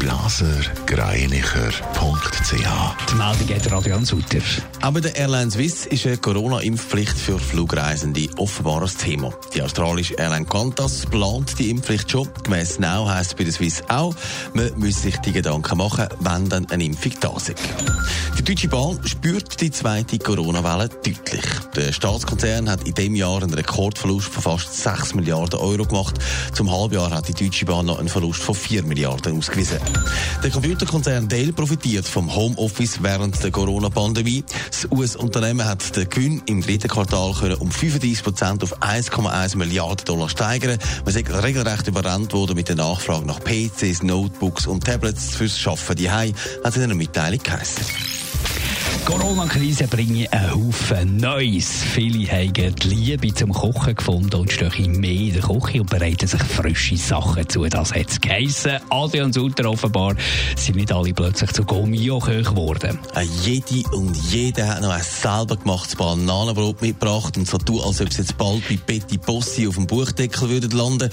blasergreinicher.ch. Die Meldung geht Radio Sutter. Auch bei der Airline Swiss ist eine Corona-Impfpflicht für Flugreisende offenbar ein Thema. Die australische Airline Qantas plant die Impfpflicht schon. Gemäss Now heisst es bei der Swiss auch, man müsse sich die Gedanken machen, wenn dann eine Impfung da ist. Die Deutsche Bahn spürt die zweite Corona-Welle deutlich. Der Staatskonzern hat in diesem Jahr einen Rekordverlust von fast 6 Milliarden Euro gemacht. Zum Halbjahr hat die Deutsche Bahn noch einen Verlust von 4 Milliarden ausgewiesen. Der Computerkonzern Dell profitiert vom Homeoffice während der Corona-Pandemie. Das US-Unternehmen hat den Gewinn im dritten Quartal können um 35 Prozent auf 1,1 Milliarden Dollar steigern. Man ist regelrecht überrannt worden mit der Nachfrage nach PCs, Notebooks und Tablets fürs Schaffen. Die hat es in einer Mitteilung geheißen. Corona-Krise bringe einen Haufen Neues. Viele haben die Liebe zum Kochen gefunden und stehen mehr in der Küche und bereiten sich frische Sachen zu. Das hat es geheissen. Adrian Sutter offenbar sind nicht alle plötzlich zu Gomio-Köch geworden. Äh, jede und jeder hat noch ein selber gemachtes Bananenbrot mitgebracht und so tun, als ob es jetzt bald bei Betty Bossi auf dem Buchdeckel landen.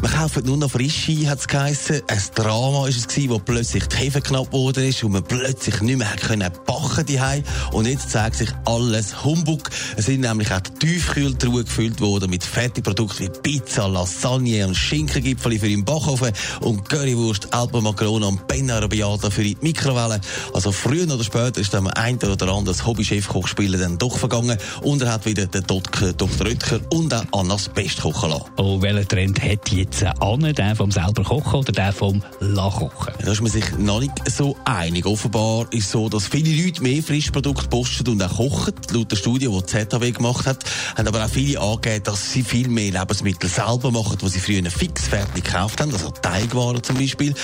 Wir kaufen nur noch frische, hat es geheissen. Ein Drama war es wo plötzlich die Hefe knapp geworden ist und man plötzlich nicht mehr backen die und jetzt zeigt sich alles Humbug. Es sind nämlich auch die Tiefkühltruhe gefüllt worden mit Fertigprodukten wie Pizza, Lasagne und Schinkengipfel für den Backofen und Currywurst, Alpenmakrone und Penna Arrabbiata für die Mikrowelle. Also früher oder später ist dann ein oder andere Hobby-Chefkoch spielen dann doch vergangen und er hat wieder den Dr. Dr. Röttger und auch Annas Best kochen lassen. Oh, welcher Trend hat jetzt Anne, der vom selber kochen oder der vom La kochen? Da ist man sich noch nicht so einig. Offenbar ist es so, dass viele Leute mehr frisch Mischprodukte posten und auch kochen. Laut der Studie, die ZHW gemacht hat, haben aber auch viele angegeben, dass sie viel mehr Lebensmittel selber machen, die sie früher fix fertig gekauft haben, also Teigwaren zum Beispiel.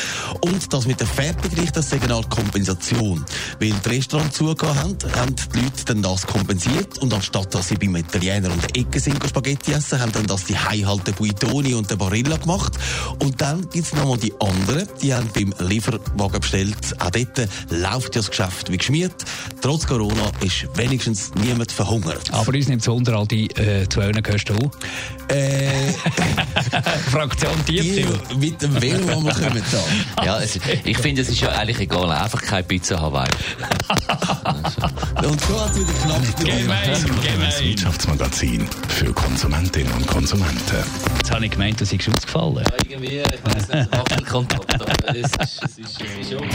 Und das mit der Fertiggericht, das ist eine Art Kompensation. Weil die Restaurants zugehört haben, haben die Leute dann das kompensiert und anstatt dass sie beim Italiener um die Ecke sind Spaghetti essen, haben dann das die Heihalte Buitoni und der Barilla gemacht. Und dann gibt es nochmal die anderen, die haben beim Lieferwagen bestellt. Auch dort läuft ja das Geschäft wie geschmiert. Trotz Corona ist wenigstens niemand verhungert. Aber uns nimmt es Wunder, all die äh, zwei gehörst du Äh, Fraktion Tiefkühl. Mit dem Velo, wo wir kommen da. Ja, es, ich finde, es ist ja eigentlich egal, einfach keine Pizza Hawaii. und so hat es wieder knapp Gemein, gemein. Wirtschaftsmagazin für Konsumentinnen und Konsumenten. Jetzt habe ich gemeint, du seist ausgefallen. Ja, irgendwie, ich weiß nicht, Wackelkontakt, aber es ist, es ist schon geil.